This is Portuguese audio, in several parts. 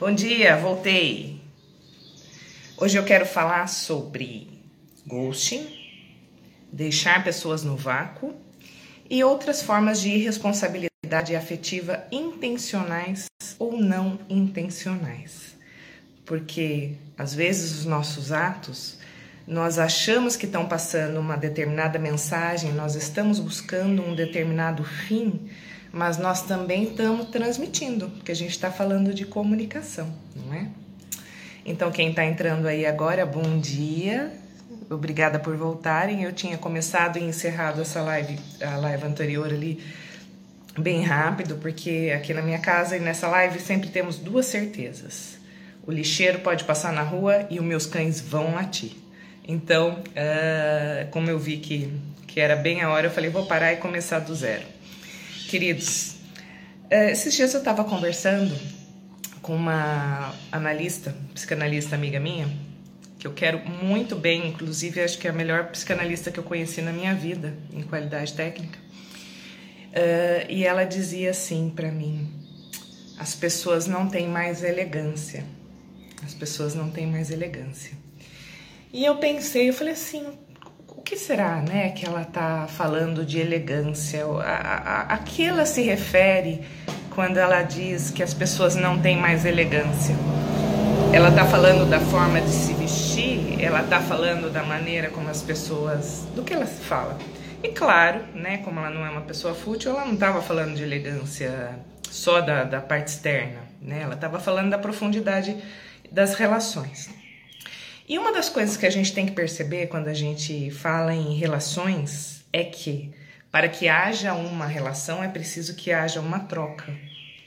Bom dia, voltei. Hoje eu quero falar sobre ghosting, deixar pessoas no vácuo e outras formas de irresponsabilidade afetiva intencionais ou não intencionais. Porque às vezes os nossos atos nós achamos que estão passando uma determinada mensagem, nós estamos buscando um determinado fim, mas nós também estamos transmitindo, porque a gente está falando de comunicação, não é? Então, quem está entrando aí agora, bom dia, obrigada por voltarem. Eu tinha começado e encerrado essa live, a live anterior ali, bem rápido, porque aqui na minha casa e nessa live sempre temos duas certezas: o lixeiro pode passar na rua e os meus cães vão latir. Então, uh, como eu vi que, que era bem a hora, eu falei, vou parar e começar do zero. Queridos, eh, esses dias eu estava conversando com uma analista, psicanalista amiga minha, que eu quero muito bem, inclusive acho que é a melhor psicanalista que eu conheci na minha vida, em qualidade técnica. Uh, e ela dizia assim para mim: as pessoas não têm mais elegância. As pessoas não têm mais elegância. E eu pensei, eu falei assim, que será, né, que ela está falando de elegância? A, a, a que ela se refere quando ela diz que as pessoas não têm mais elegância? Ela está falando da forma de se vestir? Ela está falando da maneira como as pessoas, do que ela se fala? E claro, né, como ela não é uma pessoa fútil, ela não estava falando de elegância só da, da parte externa, né? Ela estava falando da profundidade das relações. E uma das coisas que a gente tem que perceber quando a gente fala em relações é que para que haja uma relação é preciso que haja uma troca.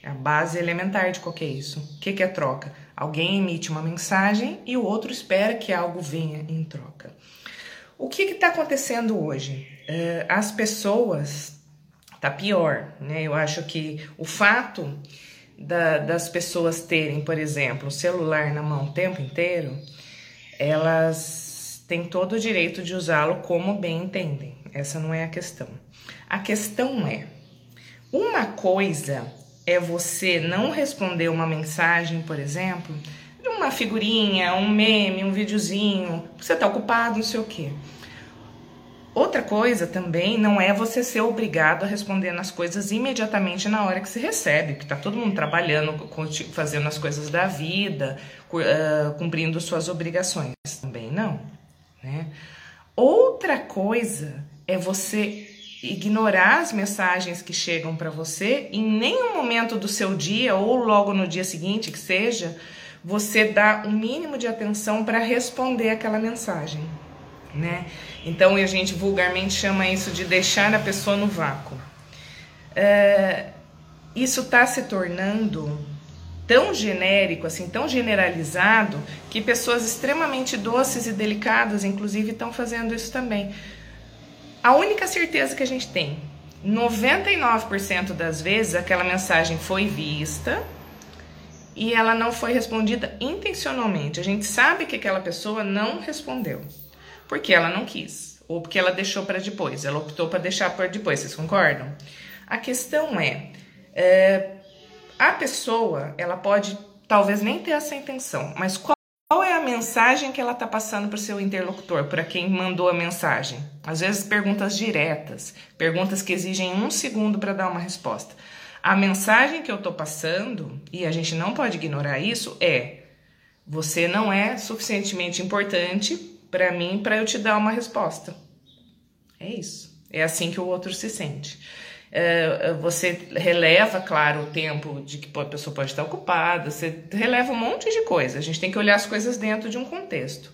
É a base elementar de qualquer isso. O que é troca? Alguém emite uma mensagem e o outro espera que algo venha em troca. O que está acontecendo hoje? Uh, as pessoas tá pior, né? Eu acho que o fato da, das pessoas terem, por exemplo, o celular na mão o tempo inteiro elas têm todo o direito de usá-lo como bem entendem. Essa não é a questão. A questão é: uma coisa é você não responder uma mensagem, por exemplo, uma figurinha, um meme, um videozinho, você está ocupado, não sei o quê. Outra coisa também não é você ser obrigado a responder nas coisas imediatamente na hora que se recebe, que está todo mundo trabalhando, fazendo as coisas da vida, cumprindo suas obrigações. Também não. Né? Outra coisa é você ignorar as mensagens que chegam para você em nenhum momento do seu dia ou logo no dia seguinte que seja, você dá o mínimo de atenção para responder aquela mensagem né? Então a gente vulgarmente chama isso de deixar a pessoa no vácuo. É, isso está se tornando tão genérico, assim, tão generalizado, que pessoas extremamente doces e delicadas, inclusive, estão fazendo isso também. A única certeza que a gente tem, 99% das vezes aquela mensagem foi vista e ela não foi respondida intencionalmente. A gente sabe que aquela pessoa não respondeu porque ela não quis, ou porque ela deixou para depois, ela optou para deixar para depois, vocês concordam? A questão é, é, a pessoa, ela pode talvez nem ter essa intenção, mas qual, qual é a mensagem que ela está passando para o seu interlocutor, para quem mandou a mensagem? Às vezes perguntas diretas, perguntas que exigem um segundo para dar uma resposta. A mensagem que eu estou passando, e a gente não pode ignorar isso, é: você não é suficientemente importante para mim para eu te dar uma resposta. É isso. É assim que o outro se sente. É, você releva, claro, o tempo de que a pessoa pode estar ocupada, você releva um monte de coisa. A gente tem que olhar as coisas dentro de um contexto.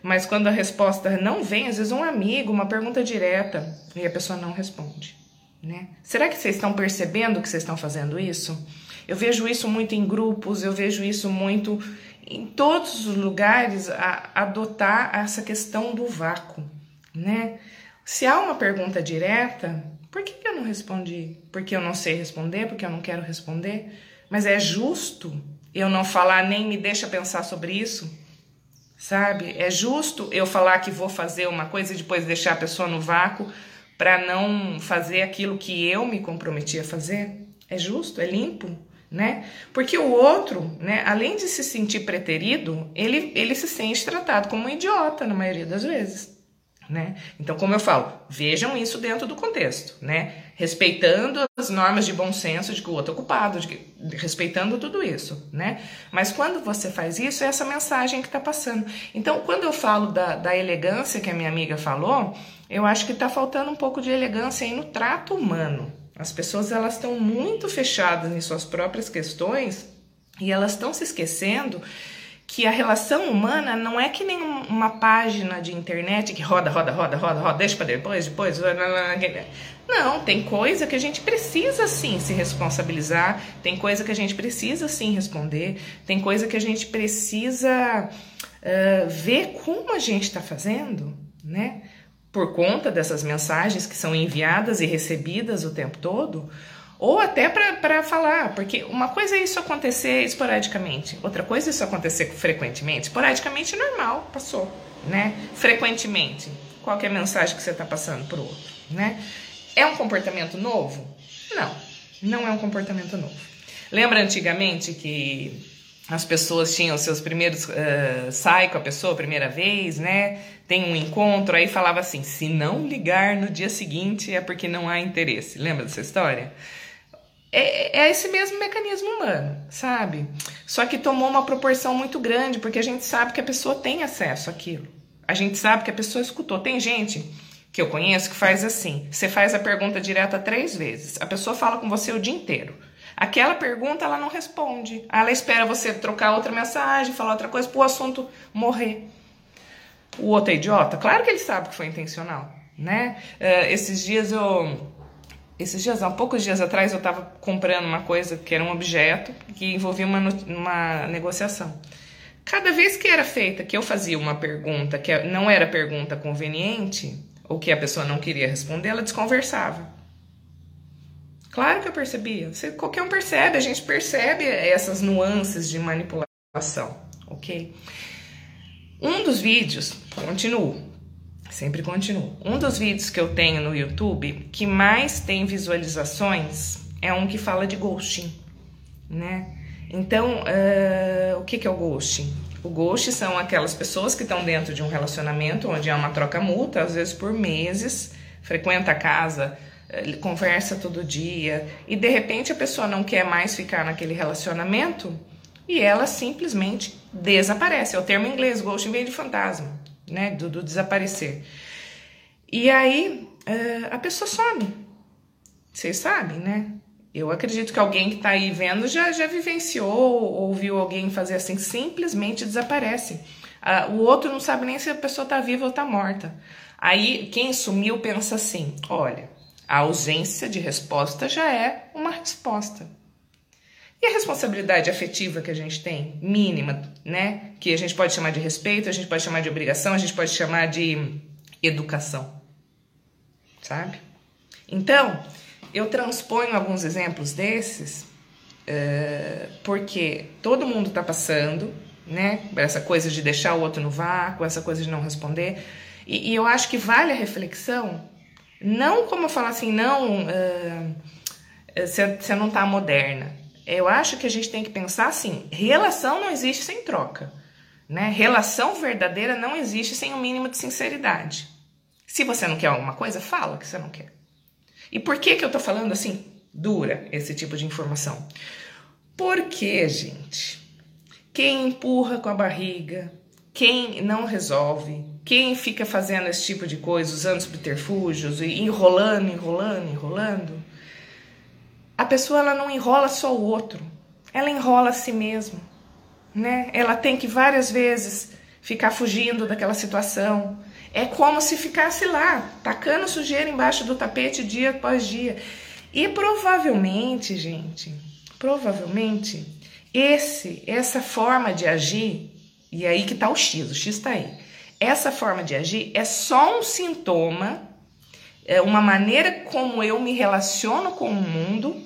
Mas quando a resposta não vem, às vezes um amigo, uma pergunta direta, e a pessoa não responde. Né? Será que vocês estão percebendo que vocês estão fazendo isso? Eu vejo isso muito em grupos, eu vejo isso muito em todos os lugares a, adotar essa questão do vácuo, né? Se há uma pergunta direta, por que, eu não respondi? Porque eu não sei responder, porque eu não quero responder? Mas é justo eu não falar nem me deixa pensar sobre isso? Sabe? É justo eu falar que vou fazer uma coisa e depois deixar a pessoa no vácuo para não fazer aquilo que eu me comprometi a fazer? É justo? É limpo? Né? Porque o outro, né, além de se sentir preterido, ele, ele se sente tratado como um idiota na maioria das vezes. Né? Então, como eu falo, vejam isso dentro do contexto, né? Respeitando as normas de bom senso de que o outro é culpado, de que, respeitando tudo isso, né? Mas quando você faz isso, é essa mensagem que está passando. Então, quando eu falo da, da elegância que a minha amiga falou, eu acho que está faltando um pouco de elegância aí no trato humano. As pessoas elas estão muito fechadas em suas próprias questões e elas estão se esquecendo que a relação humana não é que nem uma página de internet que roda, roda, roda, roda, roda, deixa para depois, depois. Não, tem coisa que a gente precisa sim se responsabilizar, tem coisa que a gente precisa sim responder, tem coisa que a gente precisa uh, ver como a gente está fazendo, né? Por conta dessas mensagens que são enviadas e recebidas o tempo todo ou até para falar, porque uma coisa é isso acontecer esporadicamente, outra coisa é isso acontecer frequentemente. Esporadicamente, normal, passou, né? Frequentemente, qual é a mensagem que você está passando para o outro, né? É um comportamento novo? Não, não é um comportamento novo. Lembra antigamente que as pessoas tinham seus primeiros uh, sai com a pessoa primeira vez, né? Tem um encontro, aí falava assim: se não ligar no dia seguinte é porque não há interesse. Lembra dessa história? é, é, esse mesmo mecanismo humano, sabe? Só que tomou uma proporção muito grande, porque a gente sabe que a pessoa tem acesso àquilo. A gente sabe que a pessoa escutou. Tem gente que eu conheço que faz assim: você faz a pergunta direta três vezes, a pessoa fala com você o dia inteiro. Aquela pergunta ela não responde. Ela espera você trocar outra mensagem, falar outra coisa para o assunto morrer. O outro é idiota? Claro que ele sabe que foi intencional, né? Uh, esses dias eu esses dias, há poucos dias atrás, eu estava comprando uma coisa que era um objeto que envolvia uma, uma negociação. Cada vez que era feita, que eu fazia uma pergunta que não era pergunta conveniente, ou que a pessoa não queria responder, ela desconversava. Claro que eu percebia. Você, qualquer um percebe, a gente percebe essas nuances de manipulação, ok? Um dos vídeos, continuo, Sempre continuo. Um dos vídeos que eu tenho no YouTube que mais tem visualizações é um que fala de ghosting, né? Então, uh, o que, que é o ghosting? O ghost são aquelas pessoas que estão dentro de um relacionamento onde há uma troca mútua, às vezes por meses, frequenta a casa, eh, conversa todo dia, e de repente a pessoa não quer mais ficar naquele relacionamento e ela simplesmente desaparece. É o termo em inglês, ghosting vem de fantasma né? Do, do desaparecer. E aí uh, a pessoa some. Vocês sabem, né? Eu acredito que alguém que está aí vendo já, já vivenciou ou viu alguém fazer assim, simplesmente desaparece. Uh, o outro não sabe nem se a pessoa está viva ou está morta. Aí quem sumiu pensa assim: olha, a ausência de resposta já é uma resposta. E a responsabilidade afetiva que a gente tem, mínima, né? Que a gente pode chamar de respeito, a gente pode chamar de obrigação, a gente pode chamar de educação, sabe? Então, eu transponho alguns exemplos desses uh, porque todo mundo está passando, né? Essa coisa de deixar o outro no vácuo, essa coisa de não responder. E, e eu acho que vale a reflexão, não como falar assim, não, uh, você não está moderna eu acho que a gente tem que pensar assim: relação não existe sem troca. Né? Relação verdadeira não existe sem o um mínimo de sinceridade. Se você não quer alguma coisa, fala que você não quer. E por que, que eu tô falando assim, dura, esse tipo de informação? Porque, gente, quem empurra com a barriga, quem não resolve, quem fica fazendo esse tipo de coisa, usando subterfúgios e enrolando, enrolando, enrolando, a pessoa ela não enrola só o outro, ela enrola a si mesma, né? Ela tem que várias vezes ficar fugindo daquela situação. É como se ficasse lá, tacando sujeira embaixo do tapete dia após dia. E provavelmente, gente, provavelmente esse essa forma de agir, e aí que tá o X, o X tá aí. Essa forma de agir é só um sintoma, é uma maneira como eu me relaciono com o mundo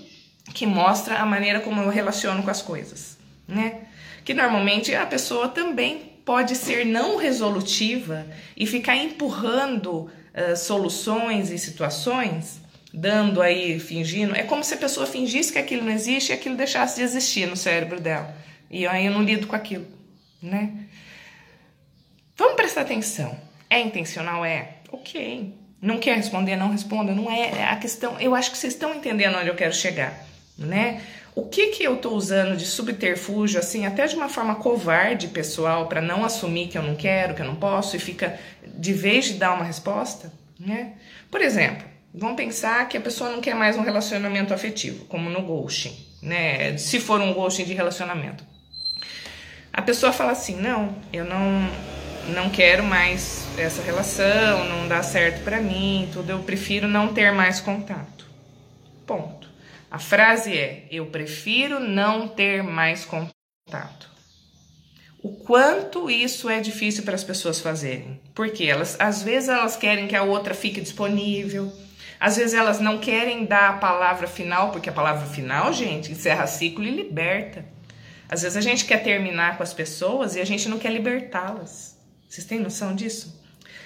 que mostra a maneira como eu relaciono com as coisas, né? Que normalmente a pessoa também pode ser não resolutiva e ficar empurrando uh, soluções e situações dando aí, fingindo. É como se a pessoa fingisse que aquilo não existe e aquilo deixasse de existir no cérebro dela. E aí eu não lido com aquilo, né? Vamos prestar atenção. É intencional? É. Ok. Não quer responder? Não responda. Não é a questão. Eu acho que vocês estão entendendo onde eu quero chegar, né? O que que eu tô usando de subterfúgio, assim, até de uma forma covarde, pessoal, para não assumir que eu não quero, que eu não posso, e fica de vez de dar uma resposta, né? Por exemplo, vamos pensar que a pessoa não quer mais um relacionamento afetivo, como no ghosting, né? Se for um ghosting de relacionamento. A pessoa fala assim: "Não, eu não não quero mais essa relação, não dá certo para mim, tudo, eu prefiro não ter mais contato". Ponto. A frase é: eu prefiro não ter mais contato. O quanto isso é difícil para as pessoas fazerem. Porque elas, às vezes, elas querem que a outra fique disponível. Às vezes elas não querem dar a palavra final, porque a palavra final, gente, encerra ciclo e liberta. Às vezes a gente quer terminar com as pessoas e a gente não quer libertá-las. Vocês têm noção disso?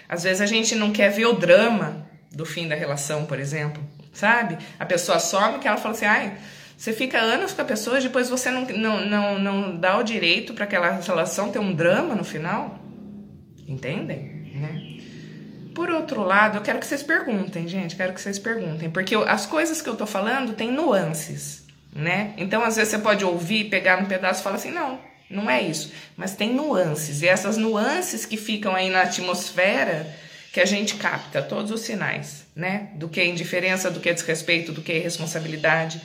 Às vezes a gente não quer ver o drama do fim da relação, por exemplo, sabe? A pessoa some que ela fala assim, ai, você fica anos com a pessoa depois você não, não, não, não dá o direito para aquela relação ter um drama no final. Entendem? Né? Por outro lado, eu quero que vocês perguntem, gente, quero que vocês perguntem, porque as coisas que eu tô falando têm nuances, né? Então, às vezes você pode ouvir, pegar um pedaço e falar assim, não, não é isso. Mas tem nuances, e essas nuances que ficam aí na atmosfera que a gente capta todos os sinais, né? Do que é indiferença, do que é desrespeito, do que é irresponsabilidade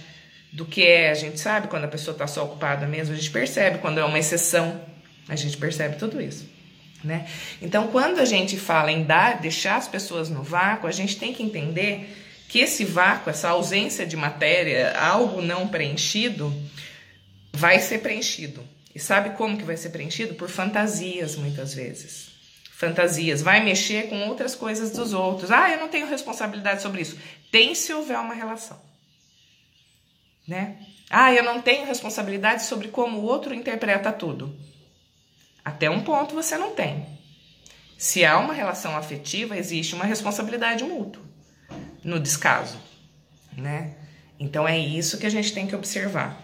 do que é, a gente sabe quando a pessoa está só ocupada mesmo, a gente percebe quando é uma exceção, a gente percebe tudo isso. Né? Então, quando a gente fala em dar, deixar as pessoas no vácuo, a gente tem que entender que esse vácuo, essa ausência de matéria, algo não preenchido, vai ser preenchido. E sabe como que vai ser preenchido? Por fantasias, muitas vezes. Fantasias. Vai mexer com outras coisas dos outros. Ah, eu não tenho responsabilidade sobre isso. Tem se houver uma relação né? Ah, eu não tenho responsabilidade sobre como o outro interpreta tudo. Até um ponto você não tem. Se há uma relação afetiva, existe uma responsabilidade mútua no descaso, né? Então é isso que a gente tem que observar,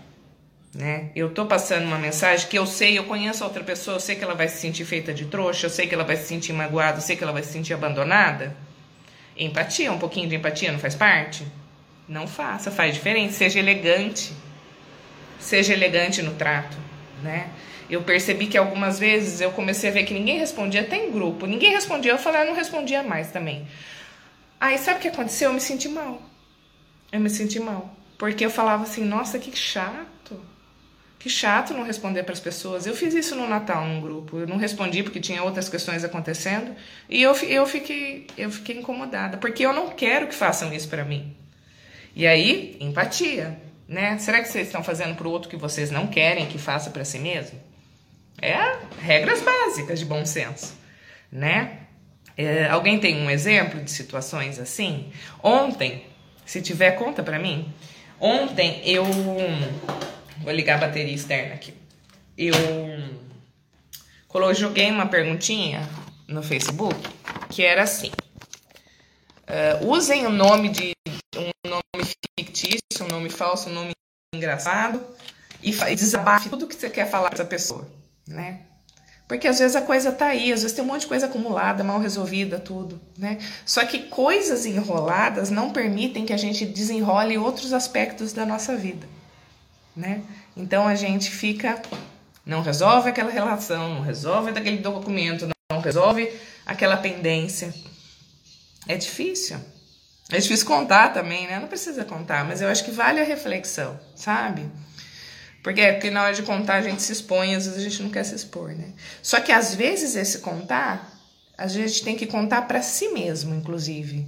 né? Eu tô passando uma mensagem que eu sei, eu conheço a outra pessoa, eu sei que ela vai se sentir feita de trouxa, eu sei que ela vai se sentir magoada, eu sei que ela vai se sentir abandonada. Empatia, um pouquinho de empatia não faz parte? Não faça, faz diferente, seja elegante. Seja elegante no trato, né? Eu percebi que algumas vezes eu comecei a ver que ninguém respondia, até em grupo, ninguém respondia, eu falei, ah, não respondia mais também. Aí sabe o que aconteceu? Eu me senti mal. Eu me senti mal. Porque eu falava assim, nossa, que chato. Que chato não responder para as pessoas. Eu fiz isso no Natal num grupo. Eu não respondi porque tinha outras questões acontecendo. E eu, eu, fiquei, eu fiquei incomodada. Porque eu não quero que façam isso para mim. E aí, empatia, né? Será que vocês estão fazendo para o outro que vocês não querem que faça para si mesmo? É regras básicas de bom senso, né? É, alguém tem um exemplo de situações assim? Ontem, se tiver, conta para mim. Ontem eu vou ligar a bateria externa aqui. Eu joguei uma perguntinha no Facebook que era assim: uh, usem o nome de fictício, um nome falso, um nome engraçado e desabafe tudo que você quer falar essa pessoa, né? Porque às vezes a coisa tá aí, às vezes tem um monte de coisa acumulada, mal resolvida, tudo, né? Só que coisas enroladas não permitem que a gente desenrole outros aspectos da nossa vida, né? Então a gente fica não resolve aquela relação, não resolve daquele documento, não resolve aquela pendência. É difícil. É difícil contar também, né? Não precisa contar, mas eu acho que vale a reflexão, sabe? Porque, é, porque na hora de contar a gente se expõe, às vezes a gente não quer se expor, né? Só que às vezes esse contar, a gente tem que contar para si mesmo, inclusive,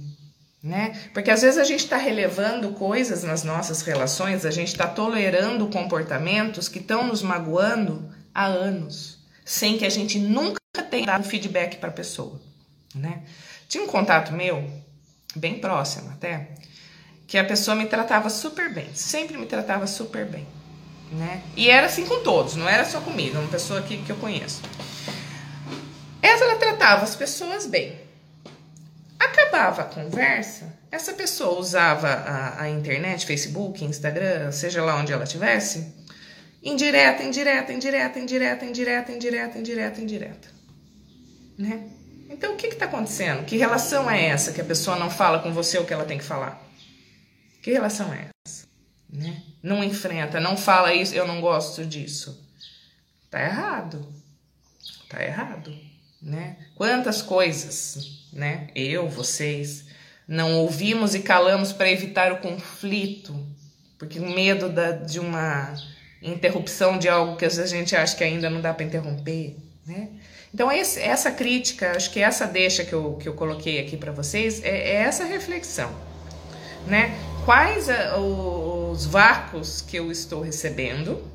né? Porque às vezes a gente está relevando coisas nas nossas relações, a gente está tolerando comportamentos que estão nos magoando há anos, sem que a gente nunca tenha dado feedback para a pessoa, né? Tinha um contato meu bem próxima até, que a pessoa me tratava super bem, sempre me tratava super bem, né? E era assim com todos, não era só comigo, uma pessoa que, que eu conheço. Essa ela tratava as pessoas bem. Acabava a conversa, essa pessoa usava a, a internet, Facebook, Instagram, seja lá onde ela estivesse, indireta, indireta, indireta, indireta, indireta, indireta, indireta, indireta. Né? Então, o que está acontecendo? Que relação é essa que a pessoa não fala com você o que ela tem que falar? Que relação é essa? Né? Não enfrenta, não fala isso, eu não gosto disso. Tá errado. Tá errado, né? Quantas coisas, né? Eu, vocês, não ouvimos e calamos para evitar o conflito, porque o medo da, de uma interrupção de algo que às vezes a gente acha que ainda não dá para interromper, né? Então, esse, essa crítica, acho que essa deixa que eu, que eu coloquei aqui para vocês é, é, essa reflexão, né? Quais a, os vácuos que eu estou recebendo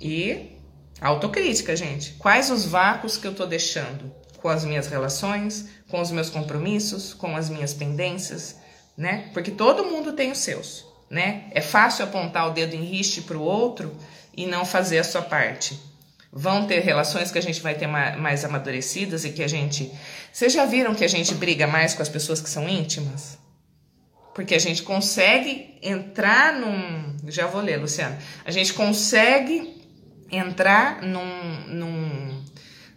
e autocrítica, gente. Quais os vácuos que eu estou deixando com as minhas relações, com os meus compromissos, com as minhas pendências, né? Porque todo mundo tem os seus, né? É fácil apontar o dedo em riste para o outro e não fazer a sua parte. Vão ter relações que a gente vai ter mais amadurecidas e que a gente. Vocês já viram que a gente briga mais com as pessoas que são íntimas? Porque a gente consegue entrar num. Já vou ler, Luciana. A gente consegue entrar num, num,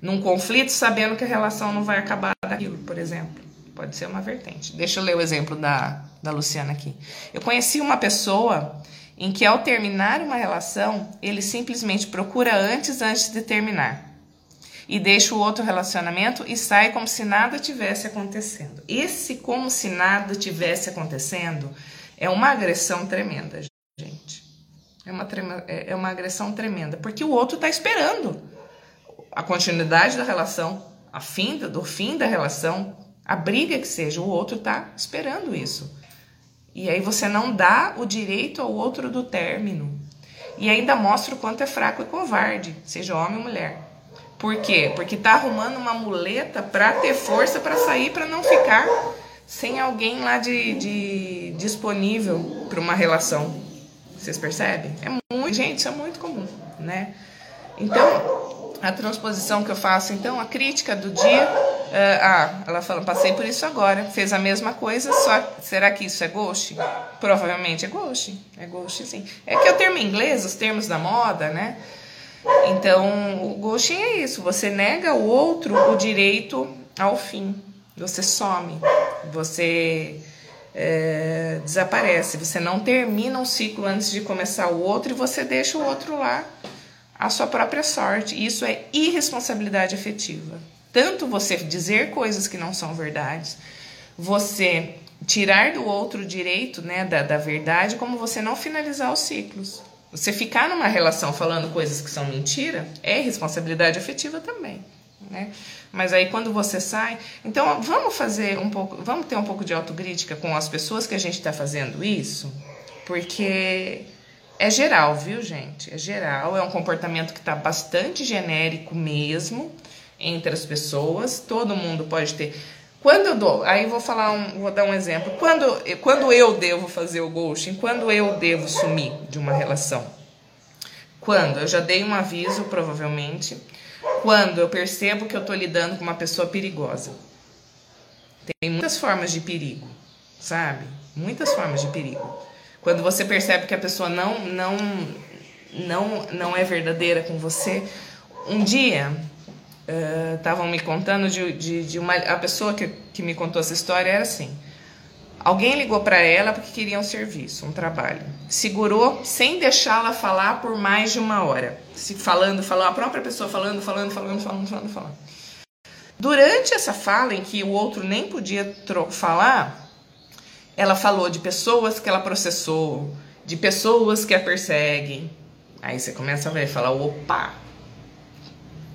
num conflito sabendo que a relação não vai acabar daquilo, por exemplo. Pode ser uma vertente. Deixa eu ler o exemplo da, da Luciana aqui. Eu conheci uma pessoa em que ao terminar uma relação, ele simplesmente procura antes antes de terminar. E deixa o outro relacionamento e sai como se nada tivesse acontecendo. Esse como se nada tivesse acontecendo é uma agressão tremenda, gente. É uma, é, é uma agressão tremenda, porque o outro está esperando a continuidade da relação, a fim do fim da relação, a briga que seja, o outro está esperando isso. E aí você não dá o direito ao outro do término. E ainda mostra o quanto é fraco e covarde, seja homem ou mulher. Por quê? Porque tá arrumando uma muleta para ter força para sair, para não ficar sem alguém lá de, de disponível para uma relação. Vocês percebem? É muito, gente, isso é muito comum, né? Então, a transposição que eu faço, então, a crítica do dia Uh, ah, ela falou, passei por isso agora. Fez a mesma coisa, só será que isso é ghost? Provavelmente é ghost. É ghost, sim. É que é o termo em inglês, os termos da moda, né? Então, o ghosting é isso. Você nega ao outro o direito ao fim. Você some. Você é, desaparece. Você não termina um ciclo antes de começar o outro e você deixa o outro lá à sua própria sorte. Isso é irresponsabilidade afetiva. Tanto você dizer coisas que não são verdades, você tirar do outro o direito né, da, da verdade, como você não finalizar os ciclos. Você ficar numa relação falando coisas que são mentira é responsabilidade afetiva também. Né? Mas aí quando você sai, então vamos fazer um pouco, vamos ter um pouco de autocrítica com as pessoas que a gente está fazendo isso, porque é geral, viu, gente? É geral, é um comportamento que está bastante genérico mesmo entre as pessoas, todo mundo pode ter. Quando eu dou, aí vou falar um, vou dar um exemplo. Quando, quando eu devo fazer o ghosting, quando eu devo sumir de uma relação? Quando eu já dei um aviso, provavelmente, quando eu percebo que eu estou lidando com uma pessoa perigosa. Tem muitas formas de perigo, sabe? Muitas formas de perigo. Quando você percebe que a pessoa não não não não é verdadeira com você, um dia estavam uh, me contando de, de, de, uma a pessoa que, que me contou essa história era assim alguém ligou para ela porque queria um serviço um trabalho. Segurou sem deixá-la falar por mais de uma hora. Se falando falou a própria pessoa falando falando falando falando falando falando. Durante essa fala em que o outro nem podia falar ela falou de pessoas que ela processou de pessoas que a perseguem. Aí você começa a ver falar opa!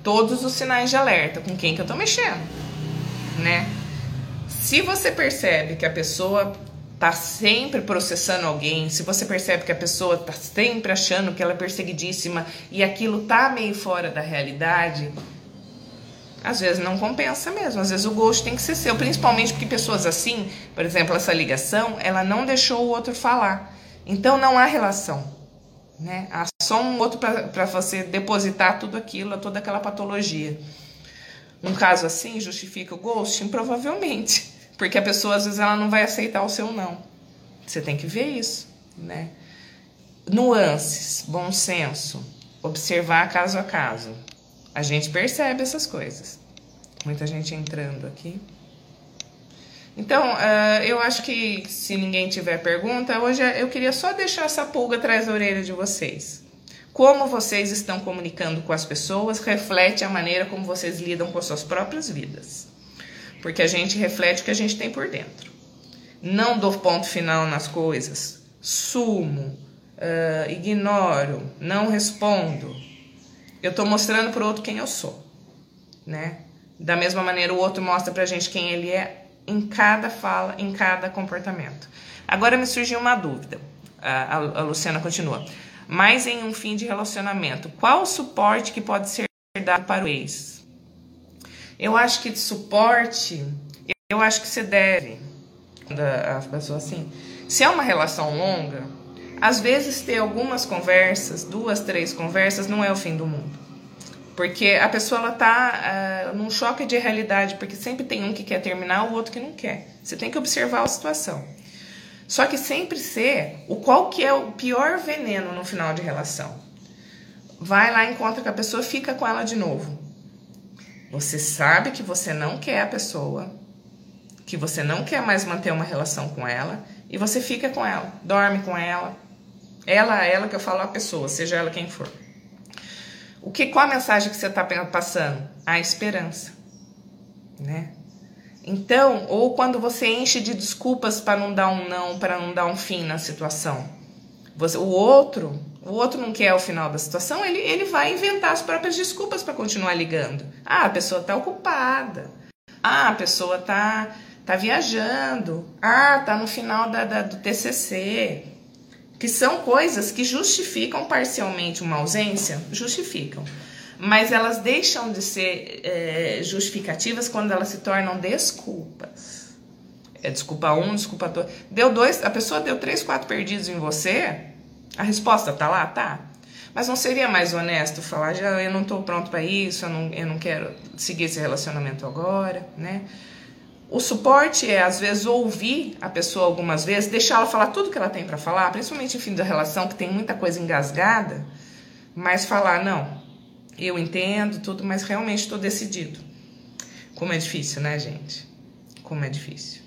Todos os sinais de alerta com quem que eu tô mexendo, né? Se você percebe que a pessoa tá sempre processando alguém, se você percebe que a pessoa tá sempre achando que ela é perseguidíssima e aquilo tá meio fora da realidade, às vezes não compensa mesmo. Às vezes o gosto tem que ser seu, principalmente porque pessoas assim, por exemplo, essa ligação, ela não deixou o outro falar. Então não há relação né? Há só um outro para você depositar tudo aquilo, toda aquela patologia. Um caso assim justifica o ghosting? Provavelmente. Porque a pessoa às vezes ela não vai aceitar o seu não. Você tem que ver isso, né? Nuances, bom senso, observar caso a caso. A gente percebe essas coisas. Muita gente entrando aqui. Então, uh, eu acho que se ninguém tiver pergunta, hoje eu queria só deixar essa pulga atrás da orelha de vocês. Como vocês estão comunicando com as pessoas reflete a maneira como vocês lidam com suas próprias vidas. Porque a gente reflete o que a gente tem por dentro. Não dou ponto final nas coisas, sumo, uh, ignoro, não respondo. Eu estou mostrando para o outro quem eu sou, né? Da mesma maneira, o outro mostra para a gente quem ele é em cada fala, em cada comportamento. Agora me surgiu uma dúvida. A, a, Luciana continua. Mas em um fim de relacionamento, qual o suporte que pode ser dado para o ex? Eu acho que de suporte, eu acho que você deve, a pessoa assim, se é uma relação longa, às vezes ter algumas conversas, duas, três conversas, não é o fim do mundo. Porque a pessoa ela tá uh, num choque de realidade, porque sempre tem um que quer terminar, o outro que não quer. Você tem que observar a situação. Só que sempre ser o qual que é o pior veneno no final de relação. Vai lá, encontra com a pessoa, fica com ela de novo. Você sabe que você não quer a pessoa, que você não quer mais manter uma relação com ela, e você fica com ela, dorme com ela. Ela, ela que eu falo a pessoa, seja ela quem for. O que, qual a mensagem que você está passando? A esperança, né? Então, ou quando você enche de desculpas para não dar um não, para não dar um fim na situação. Você, o outro, o outro não quer o final da situação, ele, ele vai inventar as próprias desculpas para continuar ligando. Ah, a pessoa está ocupada. Ah, a pessoa está tá viajando. Ah, tá no final da, da, do TCC que são coisas que justificam parcialmente uma ausência, justificam, mas elas deixam de ser é, justificativas quando elas se tornam desculpas. É desculpa um, desculpa dois. Deu dois, a pessoa deu três, quatro perdidos em você, a resposta tá lá, tá. Mas não seria mais honesto falar, já eu não estou pronto para isso, eu não, eu não quero seguir esse relacionamento agora, né? O suporte é, às vezes, ouvir a pessoa algumas vezes, deixar ela falar tudo que ela tem para falar, principalmente em fim da relação, que tem muita coisa engasgada, mas falar, não, eu entendo tudo, mas realmente estou decidido. Como é difícil, né, gente? Como é difícil.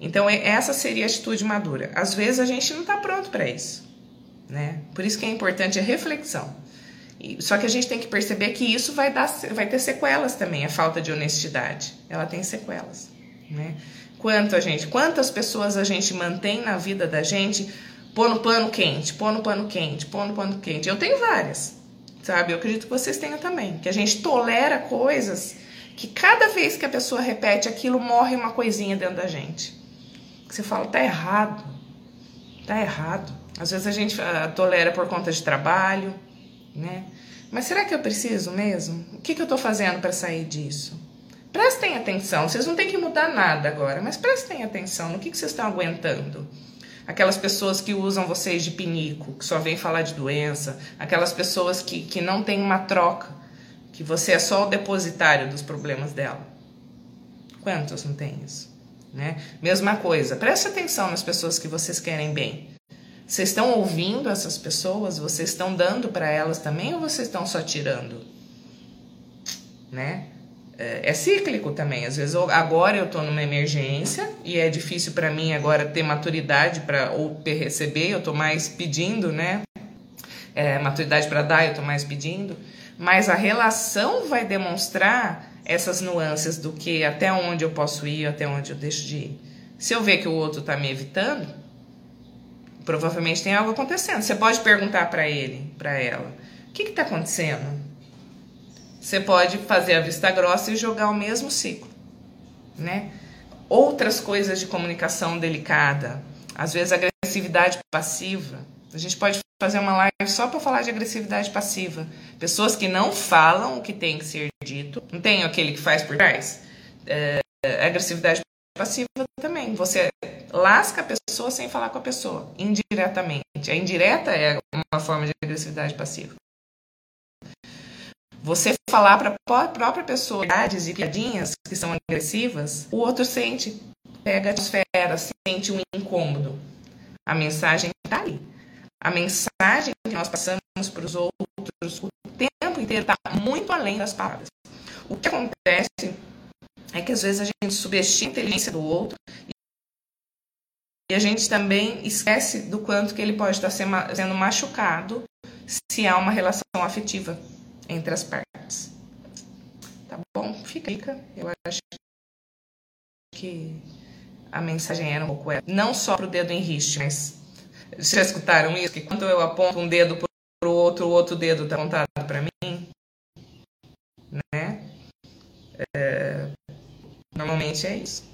Então, é, essa seria a atitude madura. Às vezes a gente não está pronto para isso, né? Por isso que é importante a reflexão. Só que a gente tem que perceber que isso vai, dar, vai ter sequelas também, a falta de honestidade. Ela tem sequelas. Né? Quanto a gente, quantas pessoas a gente mantém na vida da gente pôr no pano quente, pôr no pano quente, pôr no pano quente. Eu tenho várias, sabe? Eu acredito que vocês tenham também. Que a gente tolera coisas que cada vez que a pessoa repete aquilo, morre uma coisinha dentro da gente. Você fala, tá errado, tá errado. Às vezes a gente uh, tolera por conta de trabalho, né? Mas será que eu preciso mesmo? O que, que eu tô fazendo para sair disso? Prestem atenção, vocês não têm que mudar nada agora, mas prestem atenção no que, que vocês estão aguentando. Aquelas pessoas que usam vocês de pinico, que só vêm falar de doença, aquelas pessoas que, que não têm uma troca, que você é só o depositário dos problemas dela. Quantos não tem isso? Né? Mesma coisa, preste atenção nas pessoas que vocês querem bem. Vocês estão ouvindo essas pessoas? Vocês estão dando para elas também ou vocês estão só tirando? Né? É, é cíclico também. Às vezes, agora eu estou numa emergência e é difícil para mim agora ter maturidade para ou receber, eu estou mais pedindo, né? É, maturidade para dar, eu estou mais pedindo. Mas a relação vai demonstrar essas nuances do que até onde eu posso ir, até onde eu deixo de ir. Se eu ver que o outro está me evitando, provavelmente tem algo acontecendo. Você pode perguntar para ele, para ela, o que está acontecendo? Você pode fazer a vista grossa e jogar o mesmo ciclo, né? Outras coisas de comunicação delicada, às vezes agressividade passiva. A gente pode fazer uma live só para falar de agressividade passiva. Pessoas que não falam o que tem que ser dito. Não tem aquele que faz por trás? É, agressividade passiva também. Você lasca a pessoa sem falar com a pessoa, indiretamente. A indireta é uma forma de agressividade passiva. Você falar para a própria pessoa verdades e piadinhas que são agressivas, o outro sente pega a atmosfera, sente um incômodo. A mensagem está ali. A mensagem que nós passamos para os outros o tempo inteiro está muito além das palavras. O que acontece é que às vezes a gente subestima a inteligência do outro e a gente também esquece do quanto que ele pode estar sendo machucado se há uma relação afetiva entre as partes. Tá bom? Fica. Eu acho que a mensagem era um pouco essa. Não só para o dedo em riste, mas já escutaram isso? Que quando eu aponto um dedo para o outro, o outro dedo está apontado para mim? Né? É, normalmente é isso.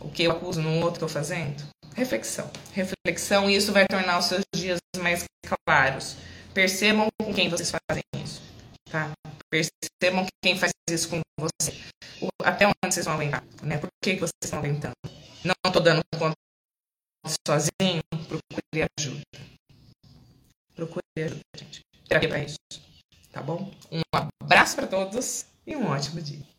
O que eu acuso no outro estou fazendo? Reflexão. Reflexão, e isso vai tornar os seus dias mais claros. Percebam com quem vocês fazem isso. Tá? Percebam quem faz isso com você. Até onde vocês vão aguentar. Né? Por que, que vocês estão aguentando? Não estou dando conta sozinho, procure ajuda. Procure ajuda, gente. Terapia para isso. Tá bom? Um abraço para todos e um ótimo dia.